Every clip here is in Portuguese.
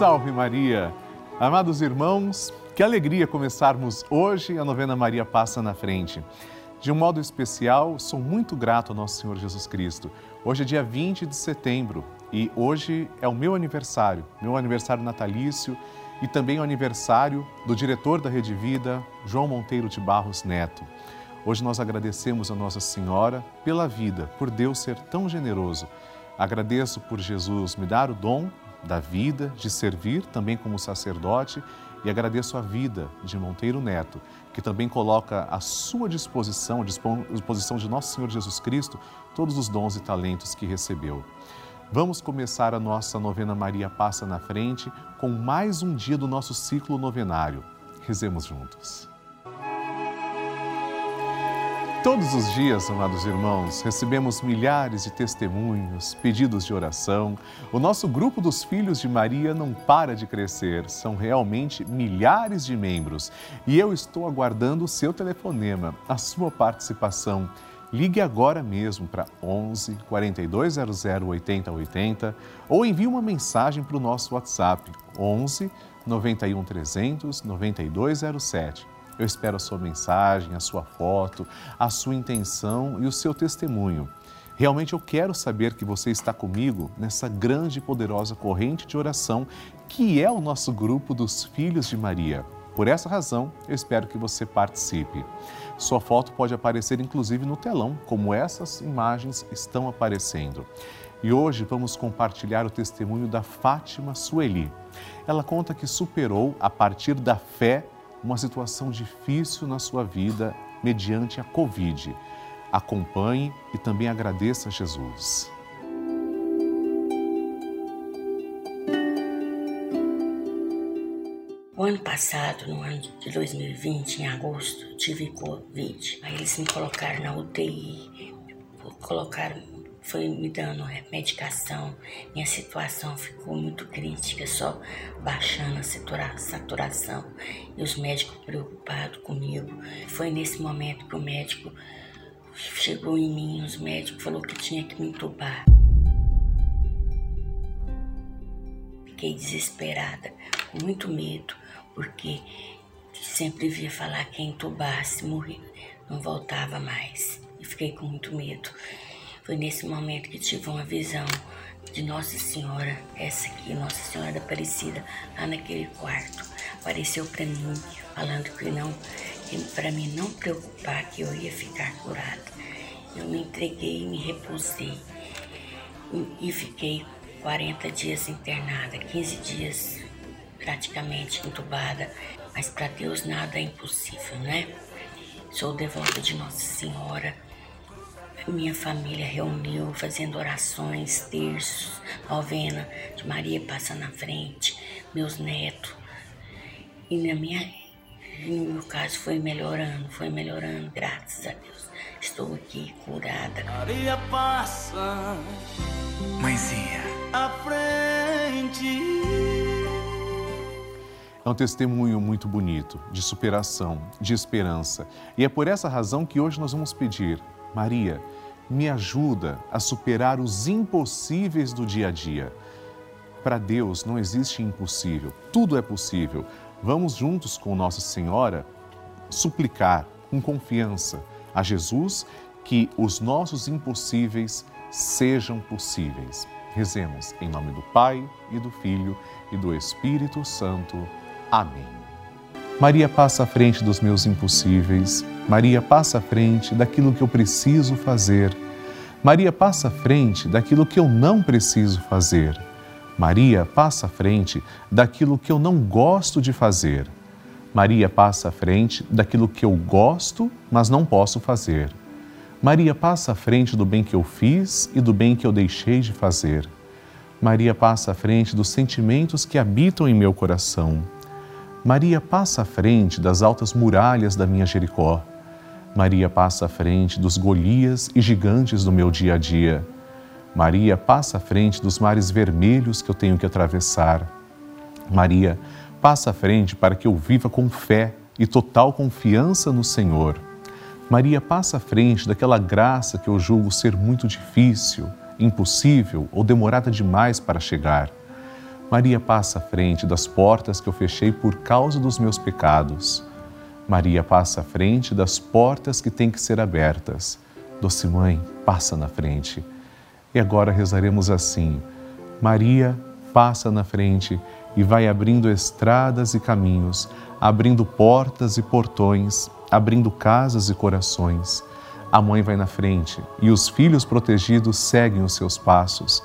Salve Maria! Amados irmãos, que alegria começarmos hoje a novena Maria Passa na Frente. De um modo especial, sou muito grato ao nosso Senhor Jesus Cristo. Hoje é dia 20 de setembro e hoje é o meu aniversário, meu aniversário natalício e também o aniversário do diretor da Rede Vida, João Monteiro de Barros Neto. Hoje nós agradecemos a Nossa Senhora pela vida, por Deus ser tão generoso. Agradeço por Jesus me dar o dom da vida, de servir também como sacerdote e agradeço a vida de Monteiro Neto, que também coloca à sua disposição, à disposição de nosso Senhor Jesus Cristo, todos os dons e talentos que recebeu. Vamos começar a nossa novena Maria Passa na Frente com mais um dia do nosso ciclo novenário. Rezemos juntos. Todos os dias, amados irmãos, recebemos milhares de testemunhos, pedidos de oração. O nosso grupo dos Filhos de Maria não para de crescer, são realmente milhares de membros. E eu estou aguardando o seu telefonema, a sua participação. Ligue agora mesmo para 11 4200 8080 ou envie uma mensagem para o nosso WhatsApp 11 91 300 9207. Eu espero a sua mensagem, a sua foto, a sua intenção e o seu testemunho. Realmente eu quero saber que você está comigo nessa grande e poderosa corrente de oração que é o nosso grupo dos Filhos de Maria. Por essa razão, eu espero que você participe. Sua foto pode aparecer inclusive no telão, como essas imagens estão aparecendo. E hoje vamos compartilhar o testemunho da Fátima Sueli. Ela conta que superou, a partir da fé, uma situação difícil na sua vida mediante a Covid. Acompanhe e também agradeça a Jesus. O ano passado, no ano de 2020, em agosto, tive Covid. Aí eles me colocaram na UTI, colocaram foi me dando medicação. Minha situação ficou muito crítica, só baixando a saturação. E os médicos preocupados comigo. Foi nesse momento que o médico chegou em mim, os médicos falou que tinha que me entubar. Fiquei desesperada, com muito medo, porque sempre via falar que entubasse, morria, não voltava mais. E fiquei com muito medo. Foi nesse momento que tive uma visão de Nossa Senhora, essa aqui, Nossa Senhora da Aparecida, lá naquele quarto. Apareceu para mim, falando que não, para mim não preocupar que eu ia ficar curada. Eu me entreguei me repousei. E, e fiquei 40 dias internada, 15 dias praticamente entubada. Mas para Deus nada é impossível, né? Sou devota de Nossa Senhora minha família reuniu fazendo orações, terços, novena de Maria passa na frente, meus netos. E na minha, no meu caso foi melhorando, foi melhorando, graças a Deus. Estou aqui curada. Maria passa, mãezinha, à frente. É um testemunho muito bonito de superação, de esperança. E é por essa razão que hoje nós vamos pedir Maria, me ajuda a superar os impossíveis do dia a dia. Para Deus não existe impossível, tudo é possível. Vamos juntos com Nossa Senhora suplicar com confiança a Jesus que os nossos impossíveis sejam possíveis. Rezemos em nome do Pai e do Filho e do Espírito Santo. Amém. Maria passa à frente dos meus impossíveis. Maria passa à frente daquilo que eu preciso fazer. Maria passa à frente daquilo que eu não preciso fazer. Maria passa à frente daquilo que eu não gosto de fazer. Maria passa à frente daquilo que eu gosto, mas não posso fazer. Maria passa à frente do bem que eu fiz e do bem que eu deixei de fazer. Maria passa à frente dos sentimentos que habitam em meu coração. Maria passa à frente das altas muralhas da minha Jericó. Maria passa à frente dos Golias e gigantes do meu dia a dia. Maria passa à frente dos mares vermelhos que eu tenho que atravessar. Maria passa à frente para que eu viva com fé e total confiança no Senhor. Maria passa à frente daquela graça que eu julgo ser muito difícil, impossível ou demorada demais para chegar. Maria passa à frente das portas que eu fechei por causa dos meus pecados. Maria passa à frente das portas que têm que ser abertas. Doce Mãe, passa na frente. E agora rezaremos assim: Maria passa na frente e vai abrindo estradas e caminhos, abrindo portas e portões, abrindo casas e corações. A mãe vai na frente e os filhos protegidos seguem os seus passos.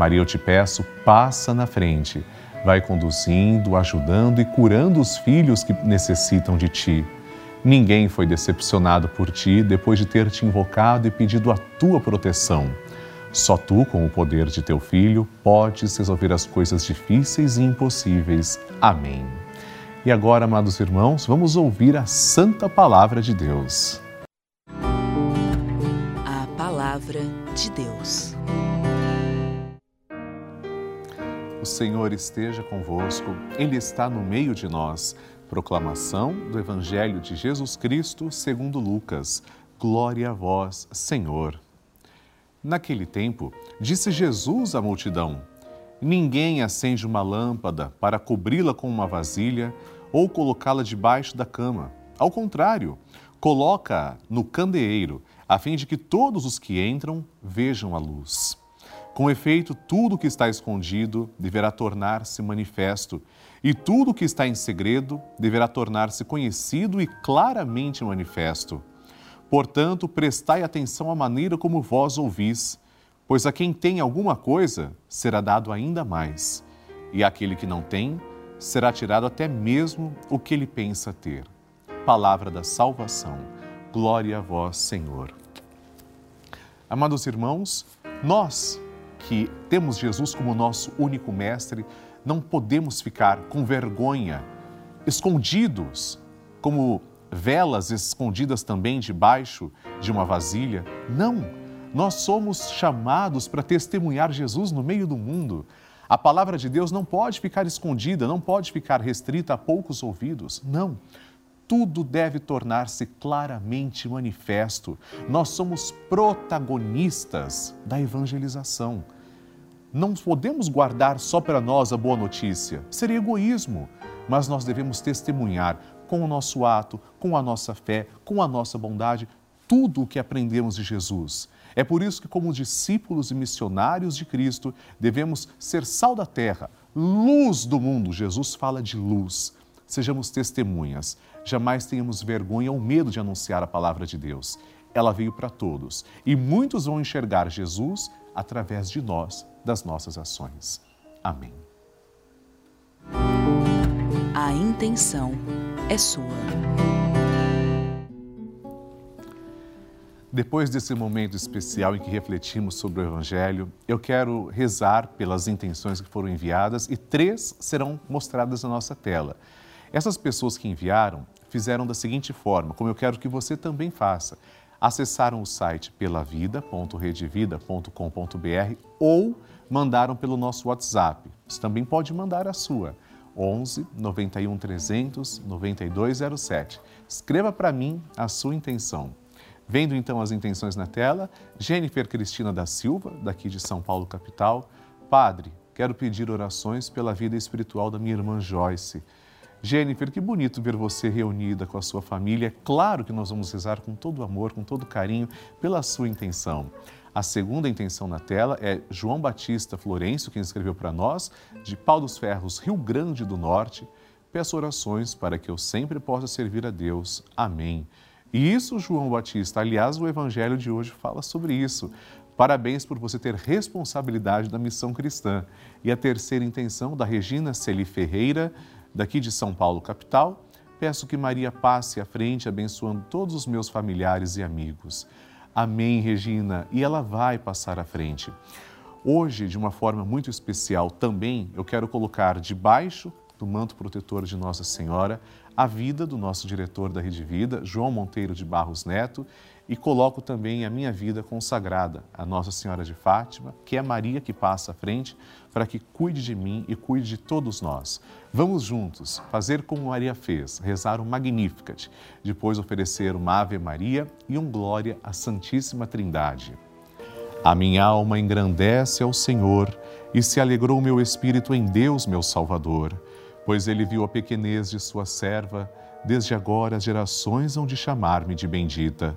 Maria, eu te peço, passa na frente. Vai conduzindo, ajudando e curando os filhos que necessitam de ti. Ninguém foi decepcionado por ti depois de ter te invocado e pedido a tua proteção. Só tu, com o poder de teu Filho, podes resolver as coisas difíceis e impossíveis. Amém. E agora, amados irmãos, vamos ouvir a Santa Palavra de Deus. A Palavra de Deus. O Senhor esteja convosco, Ele está no meio de nós. Proclamação do Evangelho de Jesus Cristo segundo Lucas. Glória a vós, Senhor. Naquele tempo, disse Jesus à multidão: Ninguém acende uma lâmpada para cobri-la com uma vasilha ou colocá-la debaixo da cama. Ao contrário, coloca-a no candeeiro, a fim de que todos os que entram vejam a luz. Com efeito, tudo que está escondido deverá tornar-se manifesto, e tudo que está em segredo deverá tornar-se conhecido e claramente manifesto. Portanto, prestai atenção à maneira como vós ouvis, pois a quem tem alguma coisa será dado ainda mais, e àquele que não tem será tirado até mesmo o que ele pensa ter. Palavra da salvação. Glória a vós, Senhor. Amados irmãos, nós que temos Jesus como nosso único mestre, não podemos ficar com vergonha, escondidos, como velas escondidas também debaixo de uma vasilha. Não! Nós somos chamados para testemunhar Jesus no meio do mundo. A palavra de Deus não pode ficar escondida, não pode ficar restrita a poucos ouvidos. Não. Tudo deve tornar-se claramente manifesto. Nós somos protagonistas da evangelização. Não podemos guardar só para nós a boa notícia, seria egoísmo, mas nós devemos testemunhar com o nosso ato, com a nossa fé, com a nossa bondade, tudo o que aprendemos de Jesus. É por isso que, como discípulos e missionários de Cristo, devemos ser sal da terra, luz do mundo. Jesus fala de luz. Sejamos testemunhas. Jamais tenhamos vergonha ou medo de anunciar a palavra de Deus. Ela veio para todos e muitos vão enxergar Jesus através de nós, das nossas ações. Amém. A intenção é sua. Depois desse momento especial em que refletimos sobre o Evangelho, eu quero rezar pelas intenções que foram enviadas e três serão mostradas na nossa tela. Essas pessoas que enviaram fizeram da seguinte forma, como eu quero que você também faça. Acessaram o site pelavida.redevida.com.br ou mandaram pelo nosso WhatsApp. Você também pode mandar a sua 11 91 300 9207. Escreva para mim a sua intenção. Vendo então as intenções na tela, Jennifer Cristina da Silva, daqui de São Paulo, capital. Padre, quero pedir orações pela vida espiritual da minha irmã Joyce. Jennifer, que bonito ver você reunida com a sua família. É claro que nós vamos rezar com todo amor, com todo carinho, pela sua intenção. A segunda intenção na tela é João Batista Florencio, quem escreveu para nós, de Pau dos Ferros, Rio Grande do Norte. Peço orações para que eu sempre possa servir a Deus. Amém. E isso, João Batista, aliás, o evangelho de hoje fala sobre isso. Parabéns por você ter responsabilidade da missão cristã. E a terceira intenção da Regina Celi Ferreira, daqui de São Paulo, capital. Peço que Maria passe à frente, abençoando todos os meus familiares e amigos. Amém, Regina. E ela vai passar à frente. Hoje, de uma forma muito especial também, eu quero colocar debaixo do manto protetor de Nossa Senhora a vida do nosso diretor da Rede Vida, João Monteiro de Barros Neto, e coloco também a minha vida consagrada a Nossa Senhora de Fátima, que é Maria que passa à frente, para que cuide de mim e cuide de todos nós. Vamos juntos fazer como Maria fez, rezar um Magnificat, depois oferecer uma Ave Maria e um Glória à Santíssima Trindade. A minha alma engrandece ao Senhor e se alegrou meu espírito em Deus, meu Salvador, pois ele viu a pequenez de sua serva, desde agora as gerações hão de chamar-me de bendita.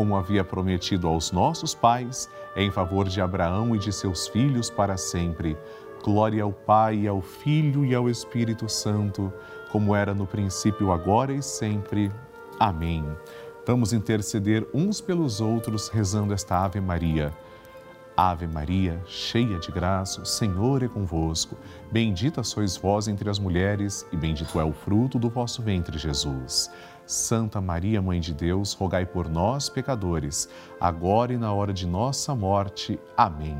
como havia prometido aos nossos pais, em favor de Abraão e de seus filhos para sempre. Glória ao Pai, ao Filho e ao Espírito Santo, como era no princípio, agora e sempre. Amém. Vamos interceder uns pelos outros rezando esta Ave Maria. Ave Maria, cheia de graça, o Senhor é convosco. Bendita sois vós entre as mulheres, e bendito é o fruto do vosso ventre, Jesus. Santa Maria, Mãe de Deus, rogai por nós, pecadores, agora e na hora de nossa morte. Amém.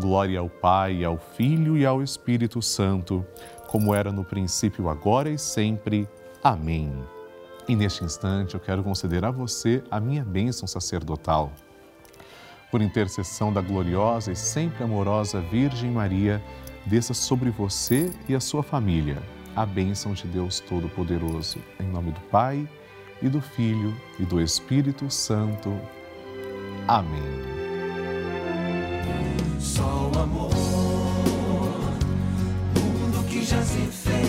Glória ao Pai, ao Filho e ao Espírito Santo, como era no princípio, agora e sempre. Amém. E neste instante eu quero conceder a você a minha bênção sacerdotal por intercessão da gloriosa e sempre amorosa Virgem Maria, desça sobre você e a sua família a bênção de Deus Todo-Poderoso. Em nome do Pai, e do Filho, e do Espírito Santo. Amém. Só o amor, mundo que já se fez.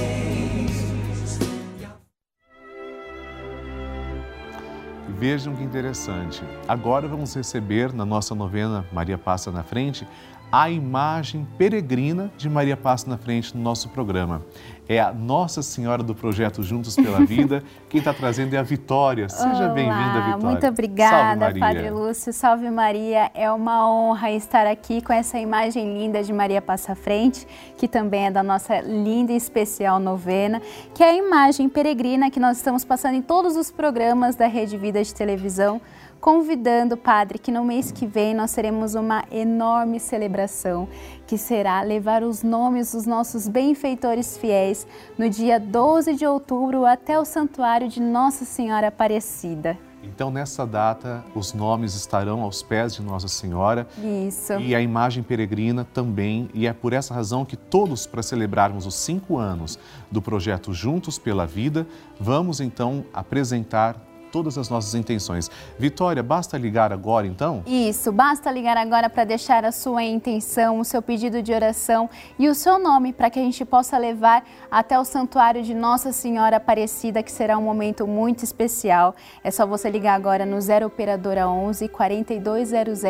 Vejam que interessante. Agora vamos receber na nossa novena Maria Passa na Frente a imagem peregrina de Maria Passa na Frente no nosso programa é a Nossa Senhora do Projeto Juntos pela Vida. Quem está trazendo é a Vitória. Seja bem-vinda, Vitória. Muito obrigada, Padre Lúcio. Salve Maria. É uma honra estar aqui com essa imagem linda de Maria Passa Frente, que também é da nossa linda e especial novena, que é a imagem peregrina que nós estamos passando em todos os programas da Rede Vida de televisão convidando, Padre, que no mês que vem nós teremos uma enorme celebração, que será levar os nomes dos nossos benfeitores fiéis no dia 12 de outubro até o Santuário de Nossa Senhora Aparecida. Então, nessa data, os nomes estarão aos pés de Nossa Senhora. Isso. E a imagem peregrina também. E é por essa razão que todos, para celebrarmos os cinco anos do projeto Juntos pela Vida, vamos então apresentar todas as nossas intenções. Vitória, basta ligar agora então? Isso, basta ligar agora para deixar a sua intenção, o seu pedido de oração e o seu nome para que a gente possa levar até o santuário de Nossa Senhora Aparecida, que será um momento muito especial. É só você ligar agora no 0 operadora 11 4200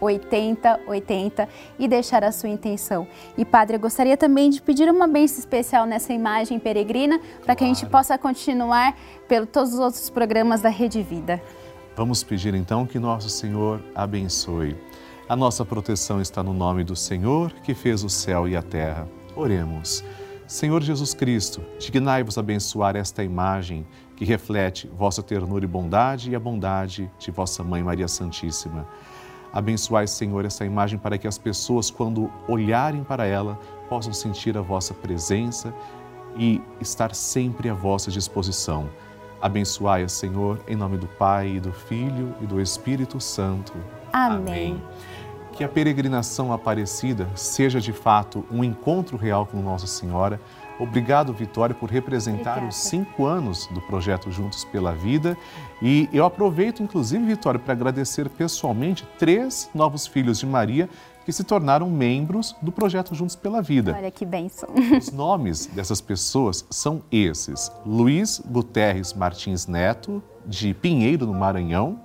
8080 e deixar a sua intenção. E padre, eu gostaria também de pedir uma bênção especial nessa imagem peregrina para claro. que a gente possa continuar pelos todos os outros programas da Rede Vida. Vamos pedir então que nosso Senhor abençoe. A nossa proteção está no nome do Senhor que fez o céu e a terra. Oremos. Senhor Jesus Cristo, dignai-vos abençoar esta imagem que reflete vossa ternura e bondade e a bondade de vossa Mãe Maria Santíssima. Abençoai, Senhor, essa imagem para que as pessoas, quando olharem para ela, possam sentir a vossa presença e estar sempre à vossa disposição. Abençoai-a, Senhor, em nome do Pai, e do Filho e do Espírito Santo. Amém. Amém. Que a peregrinação aparecida seja de fato um encontro real com Nossa Senhora. Obrigado, Vitória, por representar Obrigada. os cinco anos do projeto Juntos pela Vida. E eu aproveito, inclusive, Vitória, para agradecer pessoalmente três novos filhos de Maria que se tornaram membros do projeto Juntos pela Vida. Olha que bênção. Os nomes dessas pessoas são esses: Luiz Guterres Martins Neto, de Pinheiro, no Maranhão.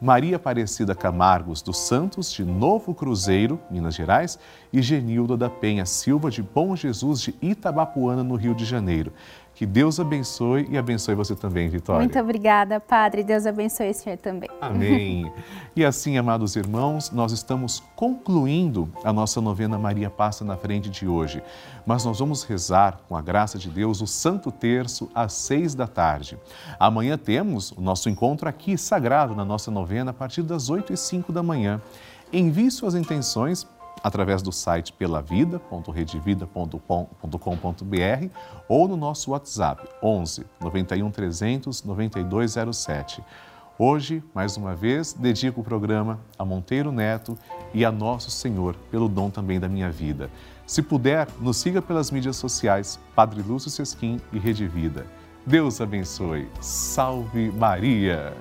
Maria Aparecida Camargos dos Santos, de Novo Cruzeiro, Minas Gerais, e Genilda da Penha Silva, de Bom Jesus, de Itabapuana, no Rio de Janeiro. Que Deus abençoe e abençoe você também, Vitória. Muito obrigada, Padre. Deus abençoe o senhor também. Amém. e assim, amados irmãos, nós estamos concluindo a nossa novena Maria Passa na Frente de hoje. Mas nós vamos rezar, com a graça de Deus, o Santo Terço às seis da tarde. Amanhã temos o nosso encontro aqui sagrado na nossa novena a partir das oito e cinco da manhã. Envie suas intenções através do site pelavida.redevida.com.br ou no nosso WhatsApp 11 91 300 9207. Hoje, mais uma vez, dedico o programa a Monteiro Neto e a Nosso Senhor pelo dom também da minha vida. Se puder, nos siga pelas mídias sociais Padre Lúcio Sesquim e Rede Vida. Deus abençoe. Salve Maria!